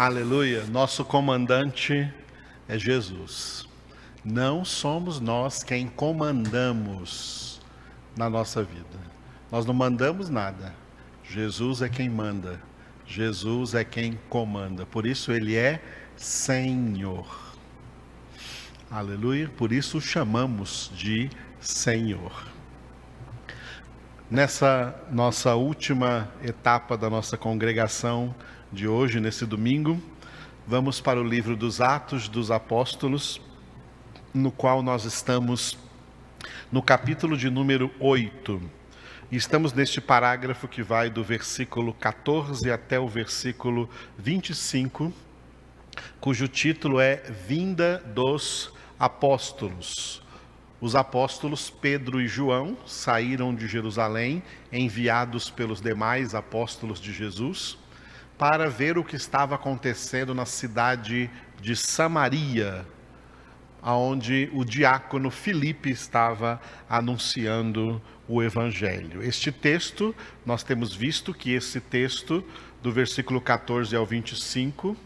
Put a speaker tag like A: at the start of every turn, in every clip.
A: Aleluia. Nosso comandante é Jesus. Não somos nós quem comandamos na nossa vida. Nós não mandamos nada. Jesus é quem manda. Jesus é quem comanda. Por isso ele é Senhor. Aleluia. Por isso o chamamos de Senhor. Nessa nossa última etapa da nossa congregação, de hoje, nesse domingo, vamos para o livro dos Atos dos Apóstolos, no qual nós estamos no capítulo de número 8. E estamos neste parágrafo que vai do versículo 14 até o versículo 25, cujo título é Vinda dos Apóstolos. Os apóstolos Pedro e João saíram de Jerusalém, enviados pelos demais apóstolos de Jesus para ver o que estava acontecendo na cidade de Samaria, onde o diácono Filipe estava anunciando o evangelho. Este texto, nós temos visto que esse texto, do versículo 14 ao 25,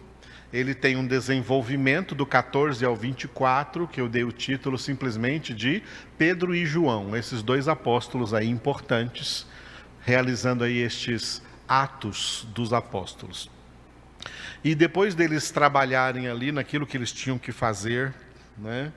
A: ele tem um desenvolvimento do 14 ao 24, que eu dei o título simplesmente de Pedro e João, esses dois apóstolos aí importantes, realizando aí estes Atos dos Apóstolos. E depois deles trabalharem ali naquilo que eles tinham que fazer, né,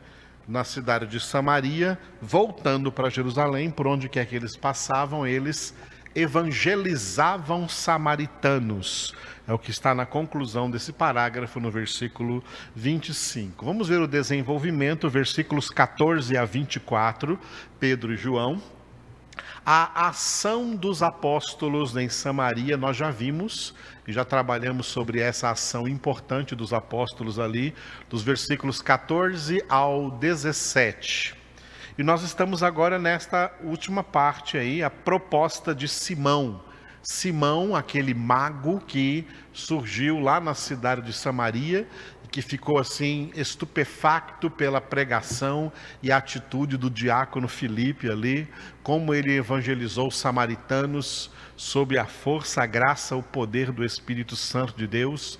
A: na cidade de Samaria, voltando para Jerusalém, por onde quer que eles passavam, eles evangelizavam samaritanos. É o que está na conclusão desse parágrafo no versículo 25. Vamos ver o desenvolvimento, versículos 14 a 24, Pedro e João. A ação dos apóstolos em Samaria, nós já vimos e já trabalhamos sobre essa ação importante dos apóstolos ali, dos versículos 14 ao 17. E nós estamos agora nesta última parte aí, a proposta de Simão. Simão, aquele mago que surgiu lá na cidade de Samaria que ficou assim estupefacto pela pregação e atitude do diácono Filipe ali, como ele evangelizou os samaritanos sob a força, a graça, o poder do Espírito Santo de Deus.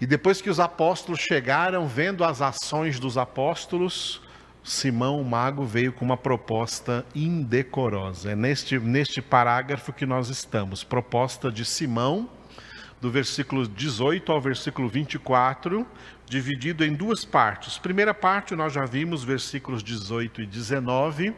A: E depois que os apóstolos chegaram, vendo as ações dos apóstolos, Simão, o mago, veio com uma proposta indecorosa. É neste, neste parágrafo que nós estamos. Proposta de Simão do versículo 18 ao versículo 24, dividido em duas partes. Primeira parte, nós já vimos, versículos 18 e 19.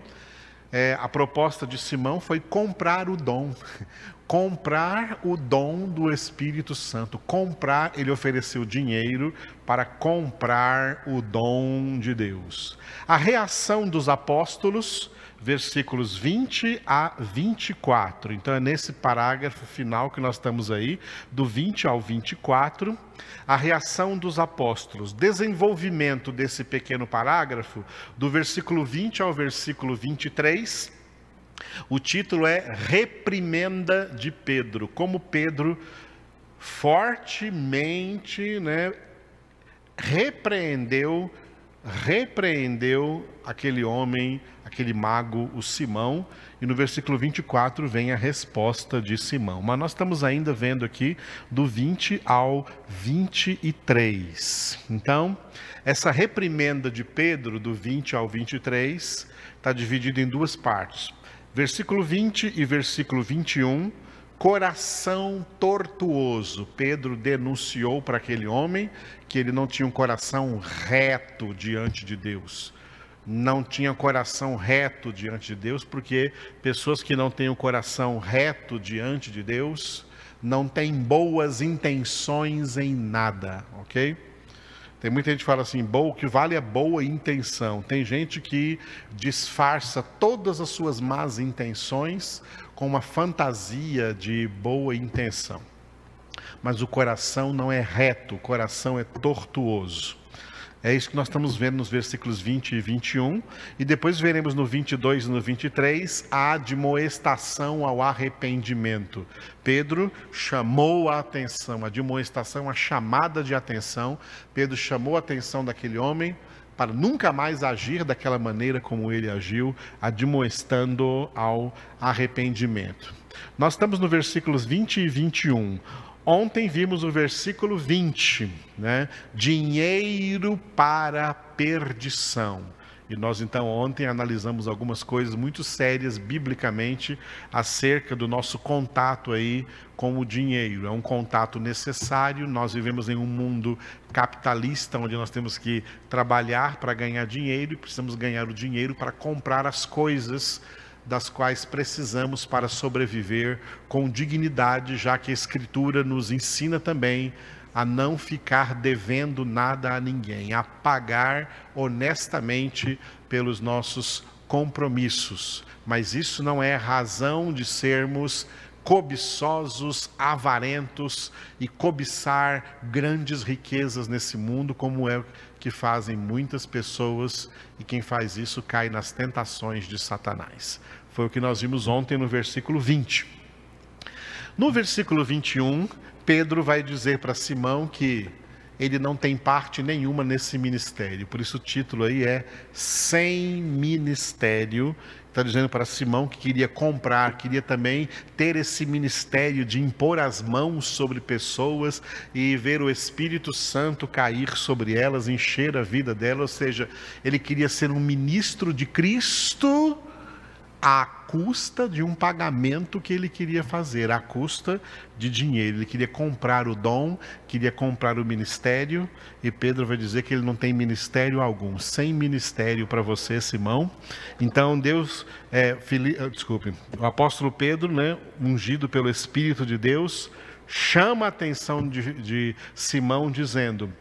A: É, a proposta de Simão foi comprar o dom, comprar o dom do Espírito Santo. Comprar, ele ofereceu dinheiro para comprar o dom de Deus. A reação dos apóstolos versículos 20 a 24. Então é nesse parágrafo final que nós estamos aí, do 20 ao 24, a reação dos apóstolos. Desenvolvimento desse pequeno parágrafo, do versículo 20 ao versículo 23. O título é Reprimenda de Pedro. Como Pedro fortemente né, repreendeu, repreendeu aquele homem aquele mago, o Simão, e no versículo 24 vem a resposta de Simão. Mas nós estamos ainda vendo aqui do 20 ao 23. Então, essa reprimenda de Pedro, do 20 ao 23, está dividida em duas partes. Versículo 20 e versículo 21 coração tortuoso. Pedro denunciou para aquele homem que ele não tinha um coração reto diante de Deus não tinha coração reto diante de Deus, porque pessoas que não têm o coração reto diante de Deus não têm boas intenções em nada, ok? Tem muita gente que fala assim, o que vale é boa intenção. Tem gente que disfarça todas as suas más intenções com uma fantasia de boa intenção. Mas o coração não é reto, o coração é tortuoso. É isso que nós estamos vendo nos versículos 20 e 21. E depois veremos no 22 e no 23 a admoestação ao arrependimento. Pedro chamou a atenção, a admoestação, a chamada de atenção. Pedro chamou a atenção daquele homem para nunca mais agir daquela maneira como ele agiu, admoestando ao arrependimento. Nós estamos no versículos 20 e 21. Ontem vimos o versículo 20, né? Dinheiro para perdição. E nós então ontem analisamos algumas coisas muito sérias biblicamente acerca do nosso contato aí com o dinheiro. É um contato necessário. Nós vivemos em um mundo capitalista onde nós temos que trabalhar para ganhar dinheiro e precisamos ganhar o dinheiro para comprar as coisas das quais precisamos para sobreviver com dignidade, já que a escritura nos ensina também a não ficar devendo nada a ninguém, a pagar honestamente pelos nossos compromissos. Mas isso não é razão de sermos cobiçosos, avarentos e cobiçar grandes riquezas nesse mundo, como é que fazem muitas pessoas, e quem faz isso cai nas tentações de Satanás. Foi o que nós vimos ontem no versículo 20. No versículo 21, Pedro vai dizer para Simão que ele não tem parte nenhuma nesse ministério. Por isso o título aí é Sem Ministério. Está dizendo para Simão que queria comprar, queria também ter esse ministério de impor as mãos sobre pessoas e ver o Espírito Santo cair sobre elas, encher a vida delas. Ou seja, ele queria ser um ministro de Cristo à custa de um pagamento que ele queria fazer, à custa de dinheiro. Ele queria comprar o dom, queria comprar o ministério, e Pedro vai dizer que ele não tem ministério algum, sem ministério para você, Simão. Então Deus, é, Fili... Ah, desculpe, o apóstolo Pedro, né, ungido pelo Espírito de Deus, chama a atenção de, de Simão, dizendo: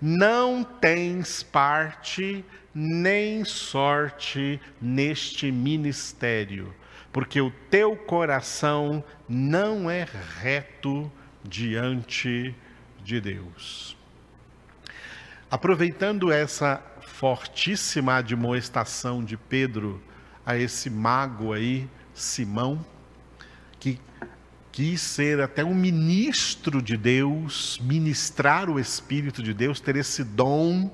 A: Não tens parte nem sorte neste ministério, porque o teu coração não é reto diante de Deus. Aproveitando essa fortíssima admoestação de Pedro a esse mago aí, Simão, que quis ser até um ministro de Deus, ministrar o Espírito de Deus, ter esse dom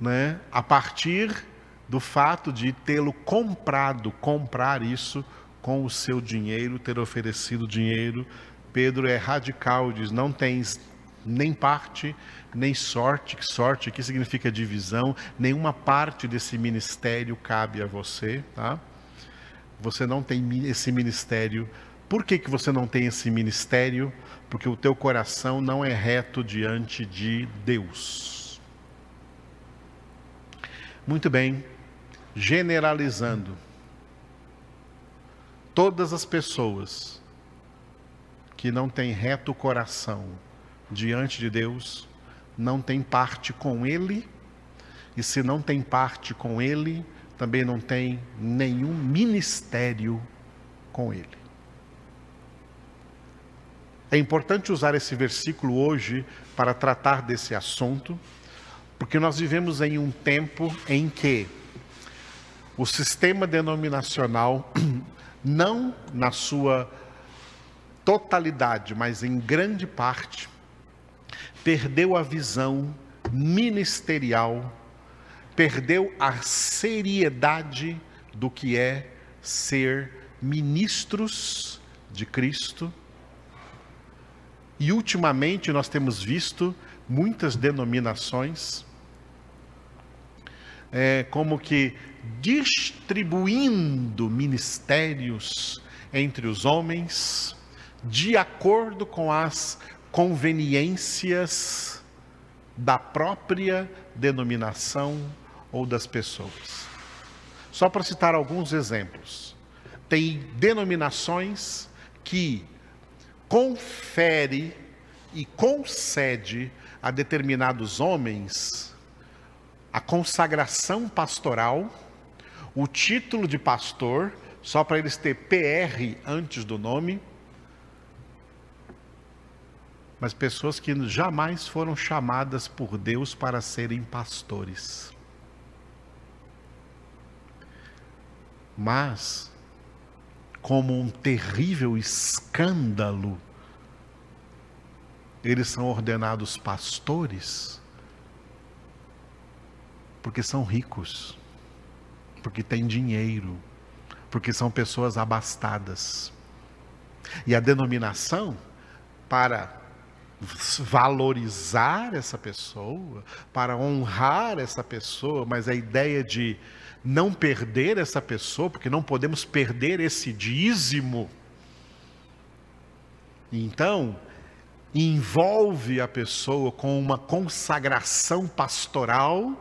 A: né, a partir do fato de tê-lo comprado, comprar isso com o seu dinheiro, ter oferecido dinheiro. Pedro é radical, diz: não tens nem parte, nem sorte. Que sorte aqui significa divisão. Nenhuma parte desse ministério cabe a você, tá? Você não tem esse ministério. Por que, que você não tem esse ministério? Porque o teu coração não é reto diante de Deus. Muito bem, generalizando, todas as pessoas que não têm reto coração diante de Deus, não têm parte com Ele, e se não tem parte com Ele, também não tem nenhum ministério com Ele. É importante usar esse versículo hoje para tratar desse assunto porque nós vivemos em um tempo em que o sistema denominacional, não na sua totalidade, mas em grande parte, perdeu a visão ministerial, perdeu a seriedade do que é ser ministros de Cristo. E ultimamente nós temos visto muitas denominações, é, como que distribuindo ministérios entre os homens, de acordo com as conveniências da própria denominação ou das pessoas. Só para citar alguns exemplos. Tem denominações que confere e concede a determinados homens a consagração pastoral, o título de pastor, só para eles ter PR antes do nome, mas pessoas que jamais foram chamadas por Deus para serem pastores. Mas, como um terrível escândalo eles são ordenados pastores porque são ricos, porque têm dinheiro, porque são pessoas abastadas. E a denominação, para valorizar essa pessoa, para honrar essa pessoa, mas a ideia de não perder essa pessoa, porque não podemos perder esse dízimo. Então, envolve a pessoa com uma consagração pastoral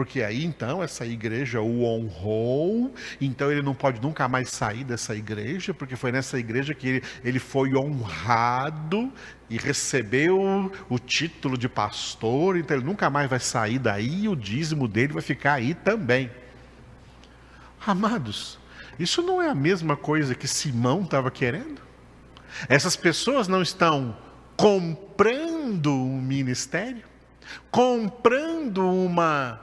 A: porque aí então essa igreja o honrou, então ele não pode nunca mais sair dessa igreja, porque foi nessa igreja que ele, ele foi honrado e recebeu o título de pastor, então ele nunca mais vai sair daí o dízimo dele vai ficar aí também. Amados, isso não é a mesma coisa que Simão estava querendo? Essas pessoas não estão comprando um ministério, comprando uma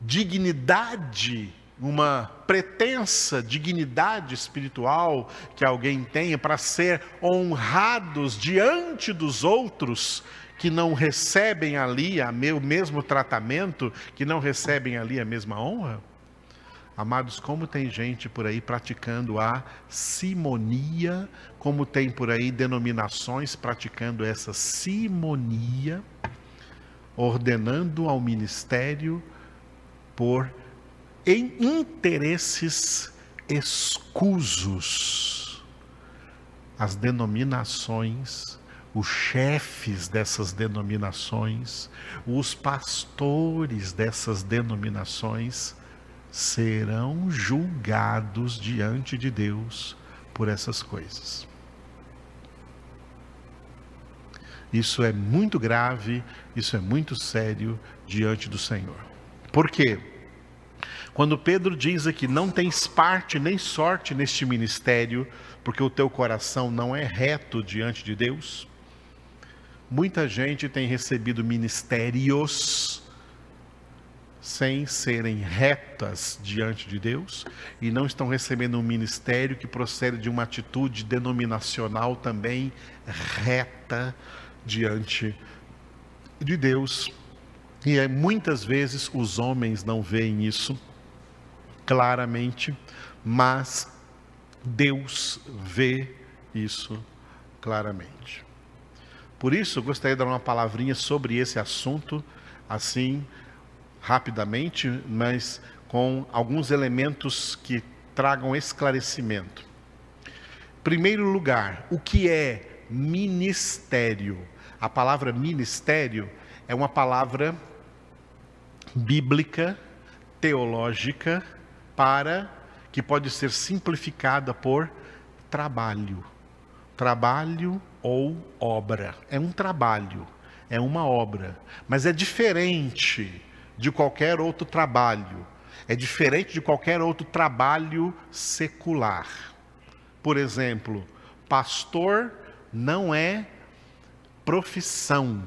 A: dignidade, uma pretensa dignidade espiritual que alguém tenha para ser honrados diante dos outros que não recebem ali o mesmo tratamento, que não recebem ali a mesma honra? Amados, como tem gente por aí praticando a simonia, como tem por aí denominações praticando essa simonia, ordenando ao ministério por em interesses escusos. As denominações, os chefes dessas denominações, os pastores dessas denominações serão julgados diante de Deus por essas coisas. Isso é muito grave, isso é muito sério diante do Senhor. Por quê? Quando Pedro diz aqui, não tens parte nem sorte neste ministério, porque o teu coração não é reto diante de Deus. Muita gente tem recebido ministérios sem serem retas diante de Deus e não estão recebendo um ministério que procede de uma atitude denominacional também reta diante de Deus. E é, muitas vezes os homens não veem isso claramente, mas Deus vê isso claramente. Por isso, gostaria de dar uma palavrinha sobre esse assunto, assim, rapidamente, mas com alguns elementos que tragam esclarecimento. Primeiro lugar, o que é ministério? A palavra ministério é uma palavra bíblica, teológica, para que pode ser simplificada por trabalho. Trabalho ou obra. É um trabalho, é uma obra, mas é diferente de qualquer outro trabalho. É diferente de qualquer outro trabalho secular. Por exemplo, pastor não é profissão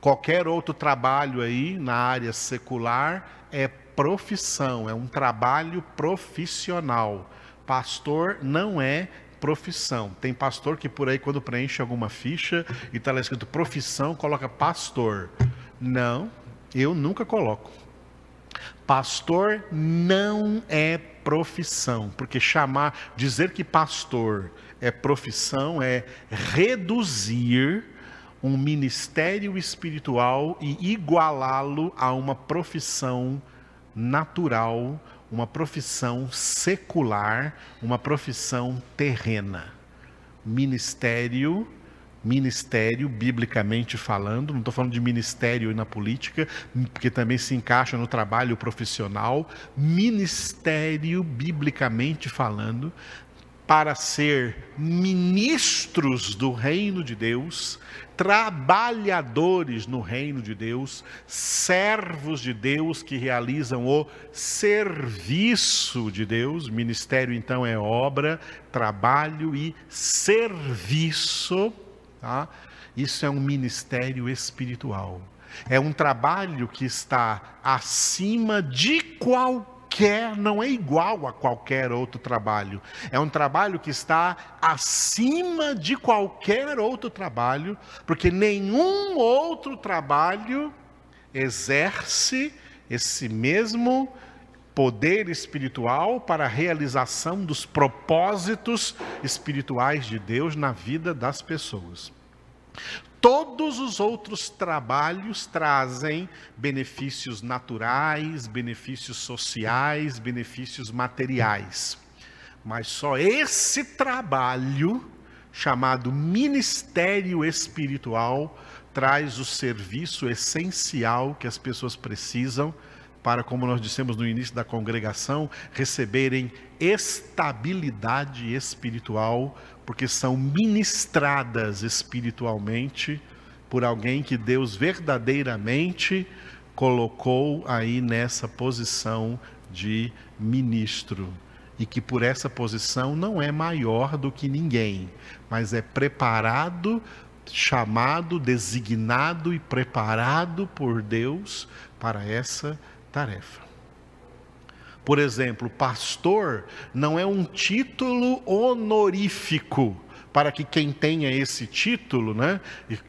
A: Qualquer outro trabalho aí na área secular é profissão, é um trabalho profissional. Pastor não é profissão. Tem pastor que por aí, quando preenche alguma ficha e está lá escrito profissão, coloca pastor. Não, eu nunca coloco. Pastor não é profissão, porque chamar, dizer que pastor é profissão é reduzir um ministério espiritual e igualá-lo a uma profissão natural, uma profissão secular, uma profissão terrena. Ministério, ministério, biblicamente falando, não estou falando de ministério na política, porque também se encaixa no trabalho profissional. Ministério, biblicamente falando, para ser ministros do reino de Deus, trabalhadores no reino de Deus, servos de Deus que realizam o serviço de Deus. Ministério, então, é obra, trabalho e serviço. Tá? Isso é um ministério espiritual. É um trabalho que está acima de qualquer não é igual a qualquer outro trabalho. É um trabalho que está acima de qualquer outro trabalho, porque nenhum outro trabalho exerce esse mesmo poder espiritual para a realização dos propósitos espirituais de Deus na vida das pessoas. Todos os outros trabalhos trazem benefícios naturais, benefícios sociais, benefícios materiais. Mas só esse trabalho, chamado ministério espiritual, traz o serviço essencial que as pessoas precisam para, como nós dissemos no início da congregação, receberem estabilidade espiritual, porque são ministradas espiritualmente por alguém que Deus verdadeiramente colocou aí nessa posição de ministro. E que por essa posição não é maior do que ninguém, mas é preparado, chamado, designado e preparado por Deus para essa tarefa. Por exemplo, pastor não é um título honorífico para que quem tenha esse título, né,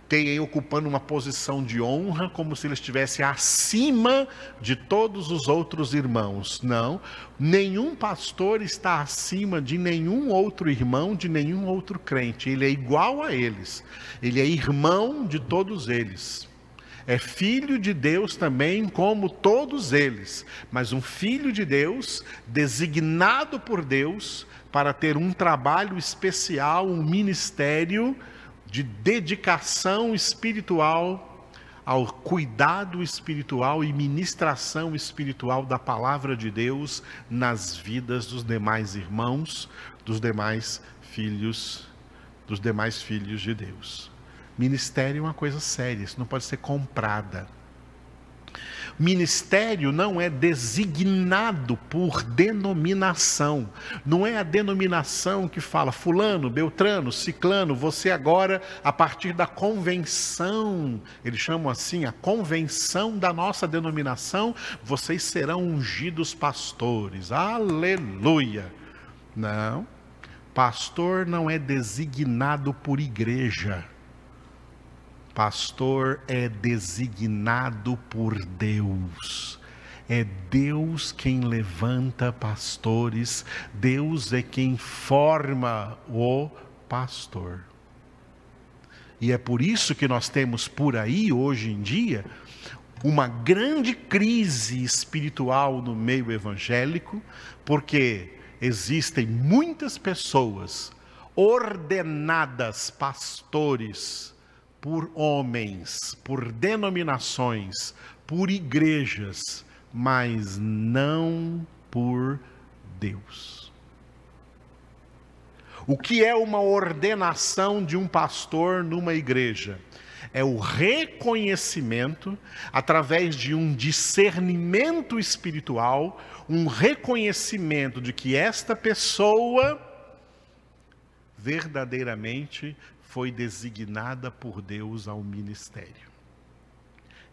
A: tenha ocupando uma posição de honra, como se ele estivesse acima de todos os outros irmãos. Não, nenhum pastor está acima de nenhum outro irmão, de nenhum outro crente. Ele é igual a eles. Ele é irmão de todos eles é filho de Deus também, como todos eles, mas um filho de Deus, designado por Deus para ter um trabalho especial, um ministério de dedicação espiritual ao cuidado espiritual e ministração espiritual da palavra de Deus nas vidas dos demais irmãos, dos demais filhos, dos demais filhos de Deus. Ministério é uma coisa séria, isso não pode ser comprada. Ministério não é designado por denominação. Não é a denominação que fala fulano, beltrano, ciclano, você agora a partir da convenção, eles chamam assim, a convenção da nossa denominação, vocês serão ungidos pastores. Aleluia. Não. Pastor não é designado por igreja. Pastor é designado por Deus. É Deus quem levanta pastores, Deus é quem forma o pastor. E é por isso que nós temos por aí, hoje em dia, uma grande crise espiritual no meio evangélico, porque existem muitas pessoas ordenadas pastores, por homens, por denominações, por igrejas, mas não por Deus. O que é uma ordenação de um pastor numa igreja? É o reconhecimento, através de um discernimento espiritual, um reconhecimento de que esta pessoa verdadeiramente foi designada por Deus ao ministério.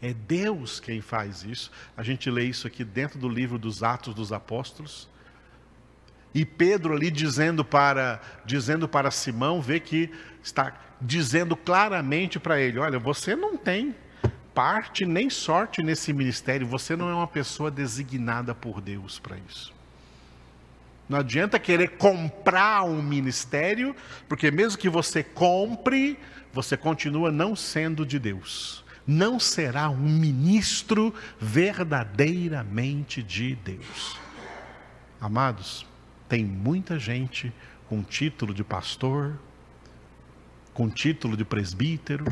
A: É Deus quem faz isso. A gente lê isso aqui dentro do livro dos Atos dos Apóstolos. E Pedro ali dizendo para dizendo para Simão, vê que está dizendo claramente para ele: olha, você não tem parte nem sorte nesse ministério, você não é uma pessoa designada por Deus para isso. Não adianta querer comprar um ministério, porque mesmo que você compre, você continua não sendo de Deus. Não será um ministro verdadeiramente de Deus. Amados, tem muita gente com título de pastor, com título de presbítero,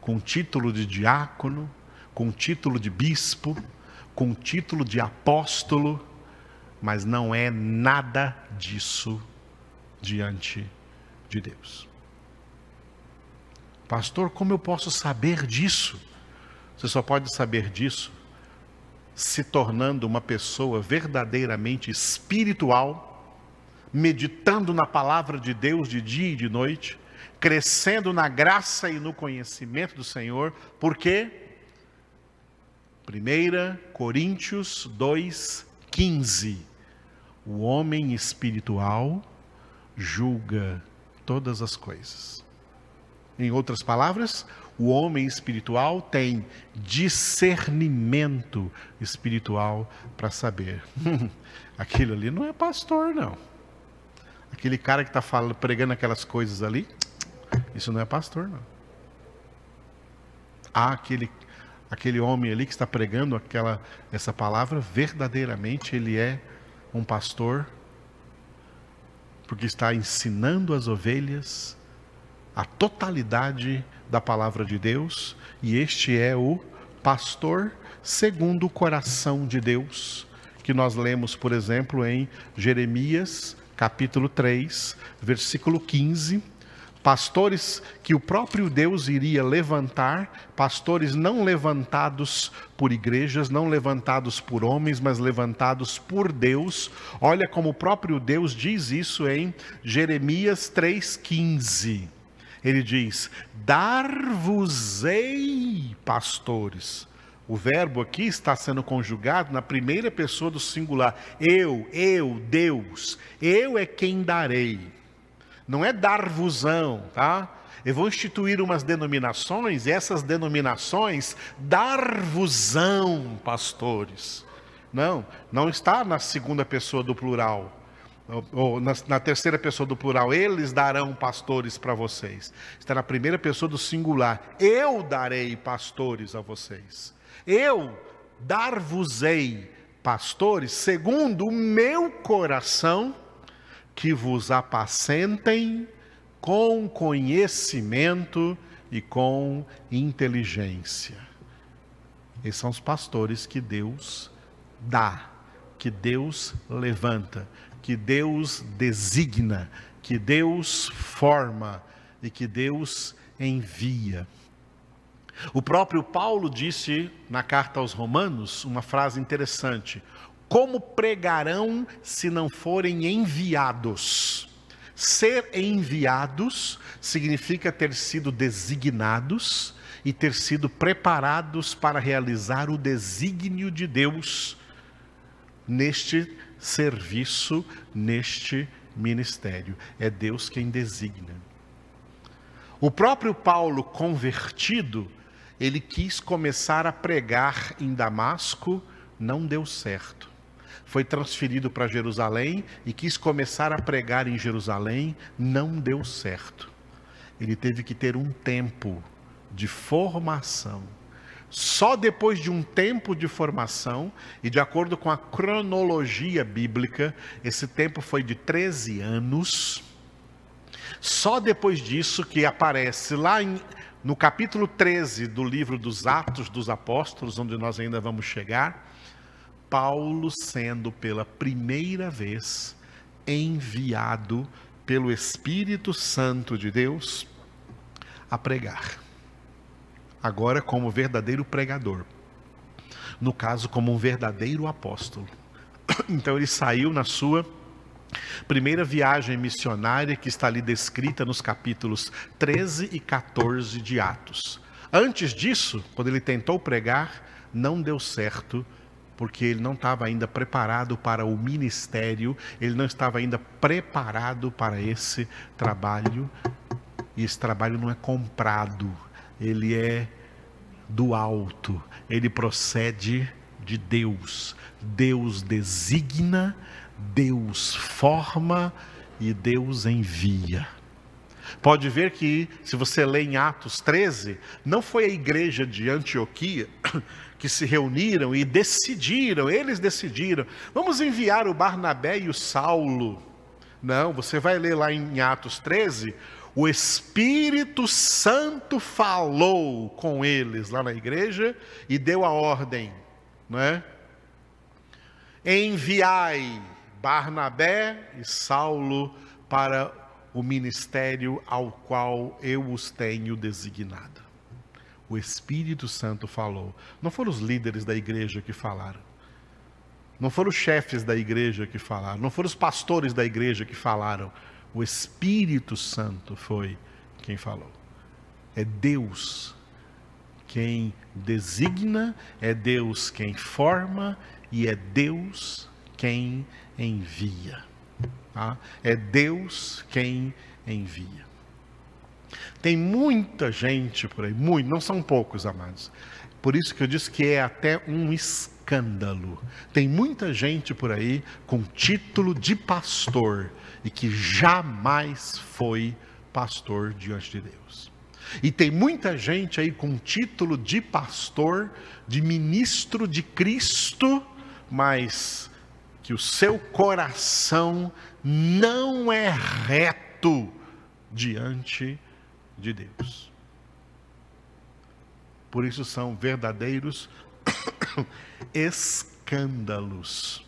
A: com título de diácono, com título de bispo, com título de apóstolo, mas não é nada disso diante de Deus. Pastor, como eu posso saber disso? Você só pode saber disso se tornando uma pessoa verdadeiramente espiritual, meditando na palavra de Deus de dia e de noite, crescendo na graça e no conhecimento do Senhor, porque 1 Coríntios 2,15 o homem espiritual julga todas as coisas. Em outras palavras, O homem espiritual tem discernimento espiritual para saber. Aquilo ali não é pastor, não. Aquele cara que está pregando aquelas coisas ali, isso não é pastor, não. Há aquele, aquele homem ali que está pregando aquela, essa palavra, verdadeiramente ele é um pastor, porque está ensinando as ovelhas a totalidade da palavra de Deus, e este é o pastor segundo o coração de Deus, que nós lemos, por exemplo, em Jeremias, capítulo 3, versículo 15, pastores que o próprio Deus iria levantar, pastores não levantados por igrejas, não levantados por homens, mas levantados por Deus. Olha como o próprio Deus diz isso em Jeremias 3,15. Ele diz: Dar-vos-ei pastores. O verbo aqui está sendo conjugado na primeira pessoa do singular. Eu, eu, Deus. Eu é quem darei. Não é dar-vosão, tá? Eu vou instituir umas denominações, e essas denominações dar-vosão pastores. Não, não está na segunda pessoa do plural ou na, na, terceira pessoa do plural, eles darão pastores para vocês. Está na primeira pessoa do singular, eu darei pastores a vocês. Eu dar-vos-ei pastores segundo o meu coração, que vos apacentem com conhecimento e com inteligência. Esses são os pastores que Deus dá, que Deus levanta, que Deus designa, que Deus forma e que Deus envia. O próprio Paulo disse na carta aos Romanos uma frase interessante: Como pregarão se não forem enviados? Ser enviados significa ter sido designados e ter sido preparados para realizar o desígnio de Deus neste serviço neste ministério. É Deus quem designa. O próprio Paulo, convertido, ele quis começar a pregar em Damasco, não deu certo. Foi transferido para Jerusalém e quis começar a pregar em Jerusalém, não deu certo. Ele teve que ter um tempo de formação só depois de um tempo de formação, e de acordo com a cronologia bíblica, esse tempo foi de 13 anos. Só depois disso que aparece lá em, no capítulo 13 do livro dos Atos dos Apóstolos, onde nós ainda vamos chegar, Paulo sendo pela primeira vez enviado pelo Espírito Santo de Deus a pregar agora como verdadeiro pregador. No caso, como um verdadeiro apóstolo. Então ele saiu na sua primeira viagem missionária, que está ali descrita nos capítulos 13 e 14 de Atos. Antes disso, quando ele tentou pregar, não deu certo, porque ele não estava ainda preparado para o ministério, ele não estava ainda preparado para esse trabalho, e esse trabalho não é comprado, ele é do alto, ele procede de Deus. Deus designa, Deus forma e Deus envia. Pode ver que, se você lê em Atos 13, não foi a igreja de Antioquia que se reuniram e decidiram, eles decidiram, vamos enviar o Barnabé e o Saulo. Não, você vai ler lá em Atos 13, o Espírito Santo falou com eles lá na igreja e deu a ordem, não é? Enviai Barnabé e Saulo para o ministério ao qual eu os tenho designado. O Espírito Santo falou. Não foram os líderes da igreja que falaram. Não foram os chefes da igreja que falaram. Não foram os pastores da igreja que falaram o Espírito Santo foi quem falou. É Deus quem designa, é Deus quem forma e é Deus quem envia. Tá? É Deus quem envia. Tem muita gente por aí, muito, não são poucos, amados. Por isso que eu disse que é até um escândalo. Tem muita gente por aí com título de pastor e que jamais foi pastor diante de Deus. E tem muita gente aí com título de pastor, de ministro de Cristo, mas que o seu coração não é reto diante de Deus. Por isso são verdadeiros escândalos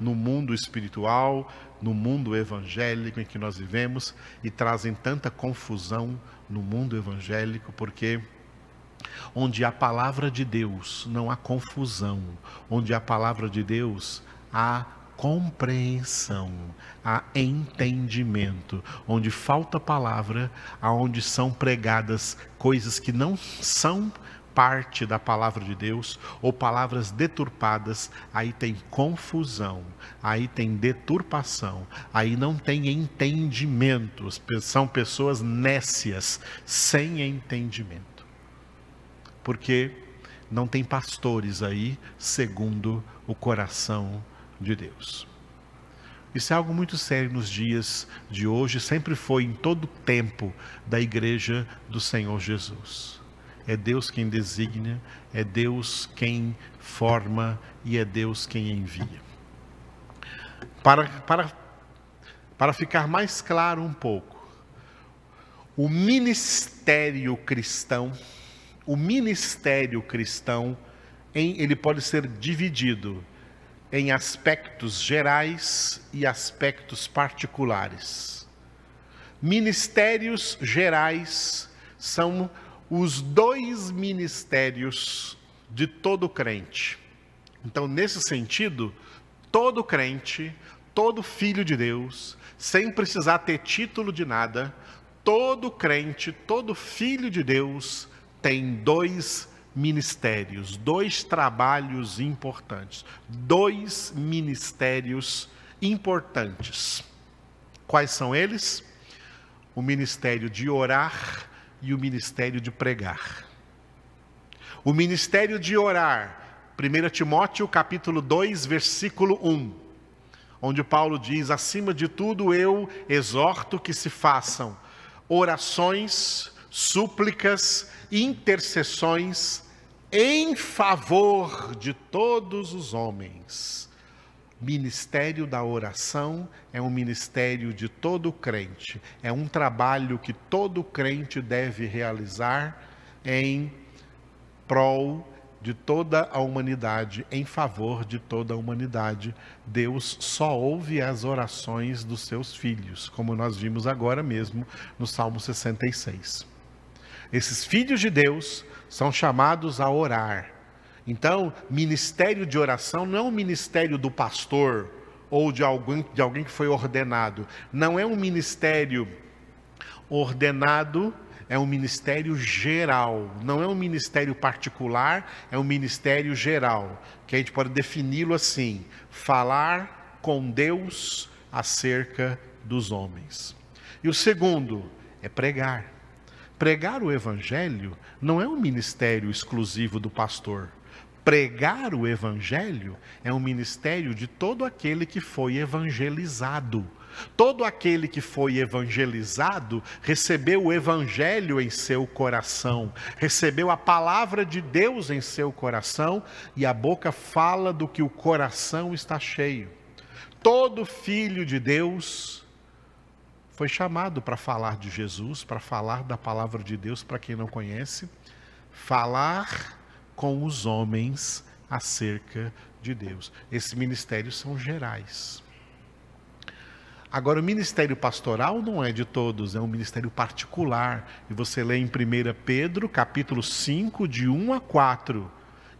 A: no mundo espiritual, no mundo evangélico em que nós vivemos e trazem tanta confusão no mundo evangélico, porque onde a palavra de Deus não há confusão, onde a palavra de Deus há compreensão, há entendimento, onde falta palavra, aonde são pregadas coisas que não são parte da palavra de Deus ou palavras deturpadas, aí tem confusão, aí tem deturpação, aí não tem entendimento. São pessoas nécias, sem entendimento. Porque não tem pastores aí segundo o coração de Deus. Isso é algo muito sério nos dias de hoje, sempre foi em todo o tempo da igreja do Senhor Jesus é Deus quem designa, é Deus quem forma e é Deus quem envia. Para, para, para ficar mais claro um pouco, o ministério cristão, o ministério cristão, em, ele pode ser dividido em aspectos gerais e aspectos particulares. Ministérios gerais são os dois ministérios de todo crente. Então, nesse sentido, todo crente, todo filho de Deus, sem precisar ter título de nada, todo crente, todo filho de Deus tem dois ministérios, dois trabalhos importantes, dois ministérios importantes. Quais são eles? O ministério de orar e o ministério de pregar. O ministério de orar, 1 Timóteo capítulo 2, versículo 1, onde Paulo diz: acima de tudo eu exorto que se façam orações, súplicas, intercessões em favor de todos os homens Ministério da oração é um ministério de todo crente, é um trabalho que todo crente deve realizar em prol de toda a humanidade, em favor de toda a humanidade. Deus só ouve as orações dos seus filhos, como nós vimos agora mesmo no Salmo 66. Esses filhos de Deus são chamados a orar então, ministério de oração não é um ministério do pastor ou de alguém, de alguém que foi ordenado. Não é um ministério ordenado, é um ministério geral. Não é um ministério particular, é um ministério geral. Que a gente pode defini-lo assim: falar com Deus acerca dos homens. E o segundo é pregar. Pregar o evangelho não é um ministério exclusivo do pastor. Pregar o evangelho é um ministério de todo aquele que foi evangelizado. Todo aquele que foi evangelizado recebeu o evangelho em seu coração, recebeu a palavra de Deus em seu coração e a boca fala do que o coração está cheio. Todo filho de Deus foi chamado para falar de Jesus, para falar da palavra de Deus para quem não conhece, falar com os homens acerca de Deus. Esses ministérios são gerais. Agora, o ministério pastoral não é de todos, é um ministério particular. E você lê em 1 Pedro, capítulo 5, de 1 a 4.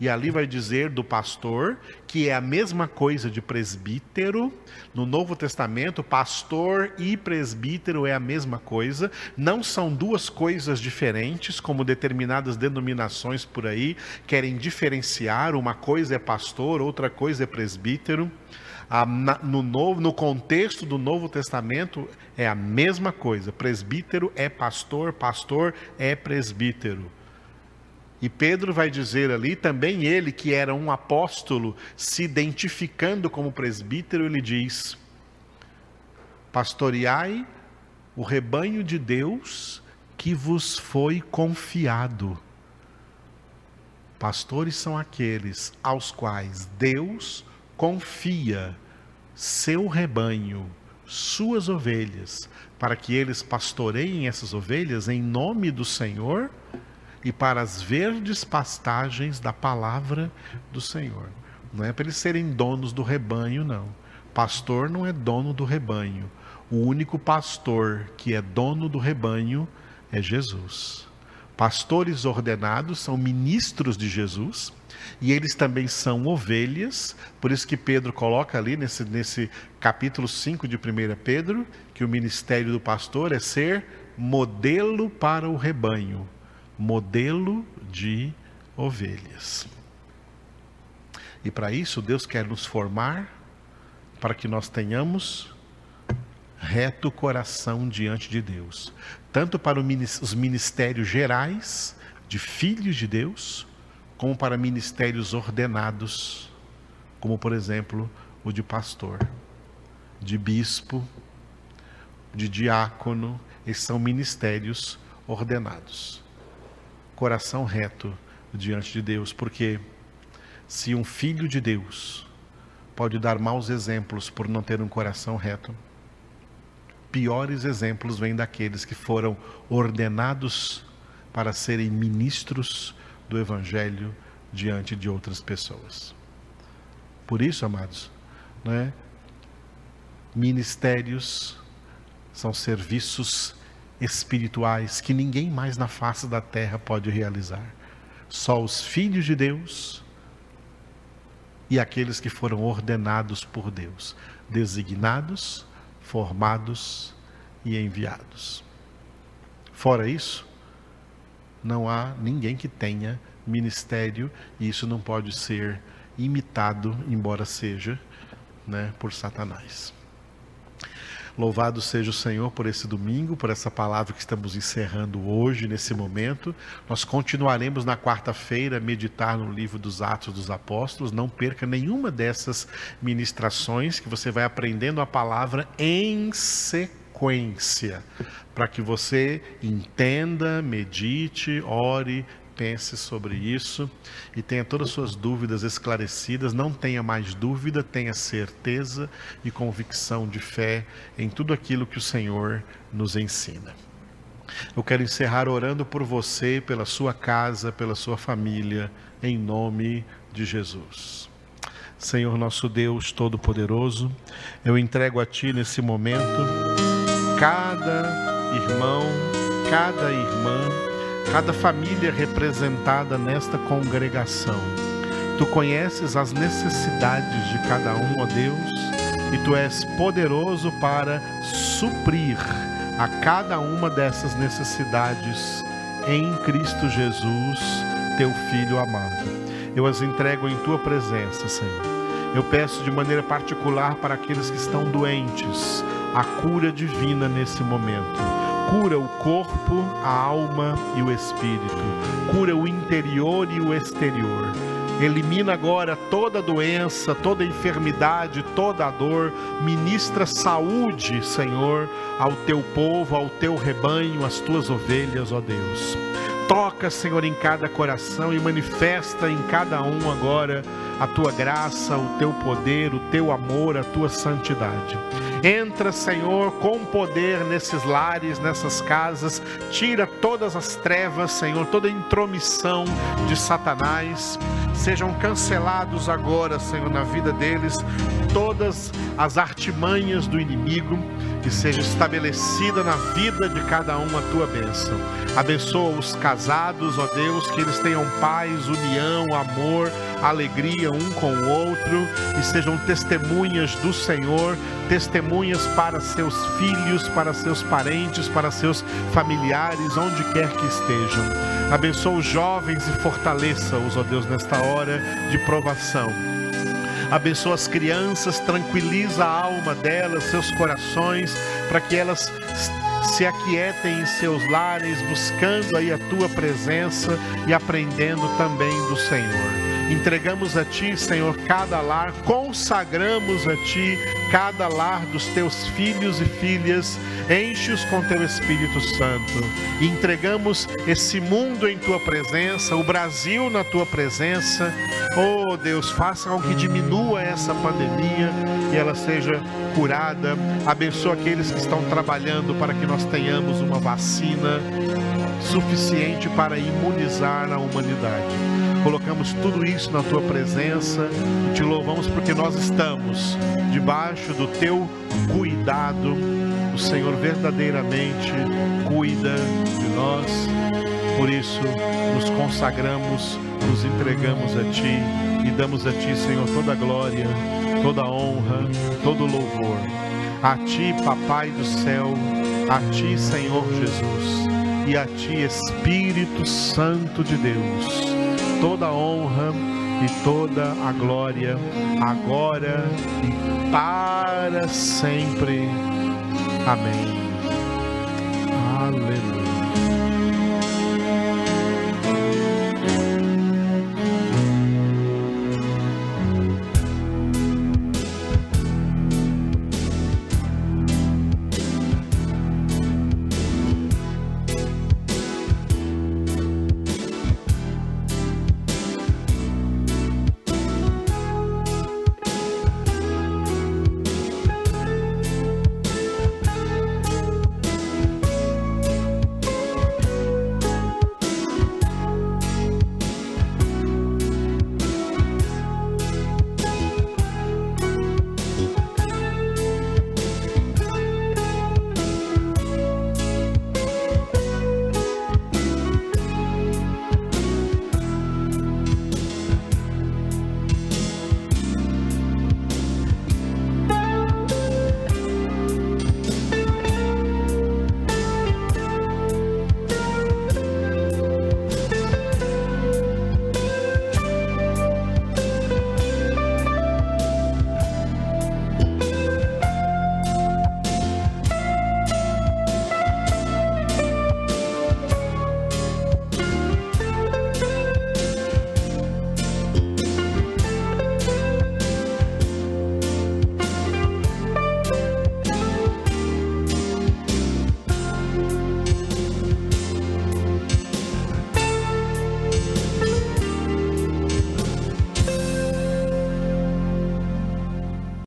A: E ali vai dizer do pastor que é a mesma coisa de presbítero. No Novo Testamento, pastor e presbítero é a mesma coisa. Não são duas coisas diferentes, como determinadas denominações por aí querem diferenciar. Uma coisa é pastor, outra coisa é presbítero. no, novo, no contexto do Novo Testamento é a mesma coisa. Presbítero é pastor, pastor é presbítero. E Pedro vai dizer ali, também ele que era um apóstolo, se identificando como presbítero, ele diz: Pastoreai o rebanho de Deus que vos foi confiado. Pastores são aqueles aos quais Deus confia seu rebanho, suas ovelhas, para que eles pastoreiem essas ovelhas em nome do Senhor e para as verdes pastagens da palavra do Senhor. Não é para eles serem donos do rebanho, não. Pastor não é dono do rebanho. O único pastor que é dono do rebanho é Jesus. Pastores ordenados são ministros de Jesus e eles também são ovelhas, por isso que Pedro coloca ali nesse, nesse capítulo 5 de 1 Pedro que o ministério do pastor é ser modelo para o rebanho modelo de ovelhas. E para isso, Deus quer nos formar para que nós tenhamos reto coração diante de Deus, tanto para os ministérios gerais de filhos de Deus, como para ministérios ordenados, como por exemplo o de pastor, de bispo, de diácono, esses são ministérios ordenados coração reto diante de Deus, porque se um filho de Deus pode dar maus exemplos por não ter um coração reto, piores exemplos vêm daqueles que foram ordenados para serem ministros do Evangelho diante de outras pessoas. Por isso, amados, é? ministérios são serviços espirituais que ninguém mais na face da terra pode realizar. Só os filhos de Deus e aqueles que foram ordenados por Deus, designados, formados e enviados. Fora isso, não há ninguém que tenha ministério e isso não pode ser imitado, embora seja, né, por Satanás. Louvado seja o Senhor por esse domingo, por essa palavra que estamos encerrando hoje, nesse momento. Nós continuaremos na quarta-feira a meditar no livro dos Atos dos Apóstolos. Não perca nenhuma dessas ministrações que você vai aprendendo a palavra em sequência, para que você entenda, medite, ore, pense sobre isso e tenha todas as suas dúvidas esclarecidas. Não tenha mais dúvida, tenha certeza e convicção de fé em tudo aquilo que o Senhor nos ensina. Eu quero encerrar orando por você, pela sua casa, pela sua família, em nome de Jesus. Senhor nosso Deus Todo-Poderoso, eu entrego a Ti nesse momento cada irmão, cada irmã cada família representada nesta congregação. Tu conheces as necessidades de cada um, ó Deus, e tu és poderoso para suprir a cada uma dessas necessidades em Cristo Jesus, teu Filho amado. Eu as entrego em tua presença, Senhor. Eu peço de maneira particular para aqueles que estão doentes, a cura divina nesse momento cura o corpo, a alma e o espírito, cura o interior e o exterior. Elimina agora toda doença, toda enfermidade, toda dor. Ministra saúde, Senhor, ao teu povo, ao teu rebanho, às tuas ovelhas, ó Deus. Toca, Senhor, em cada coração e manifesta em cada um agora a tua graça, o teu poder, o teu amor, a tua santidade. Entra, Senhor, com poder nesses lares, nessas casas, tira todas as trevas, Senhor, toda intromissão de Satanás. Sejam cancelados agora, Senhor, na vida deles todas as artimanhas do inimigo e seja estabelecida na vida de cada um a tua bênção. Abençoa os casados, ó Deus, que eles tenham paz, união, amor, alegria um com o outro e sejam testemunhas do Senhor, testemunhas para seus filhos, para seus parentes, para seus familiares, onde quer que estejam. Abençoa os jovens e fortaleça-os, ó Deus, nesta hora de provação Abençoa as crianças, tranquiliza a alma delas, seus corações, para que elas se aquietem em seus lares, buscando aí a tua presença e aprendendo também do Senhor. Entregamos a Ti, Senhor, cada lar, consagramos a Ti cada lar dos Teus filhos e filhas, enche-os com Teu Espírito Santo. E entregamos esse mundo em Tua presença, o Brasil na Tua presença. Oh Deus, faça com que diminua essa pandemia e ela seja curada. Abençoa aqueles que estão trabalhando para que nós tenhamos uma vacina suficiente para imunizar a humanidade. Colocamos tudo isso na tua presença e te louvamos porque nós estamos debaixo do teu cuidado. O Senhor verdadeiramente cuida de nós. Por isso, nos consagramos, nos entregamos a ti e damos a ti, Senhor, toda a glória, toda a honra, todo o louvor. A ti, Papai do céu, a ti, Senhor Jesus, e a ti, Espírito Santo de Deus toda a honra e toda a glória, agora e para sempre. Amém. Aleluia.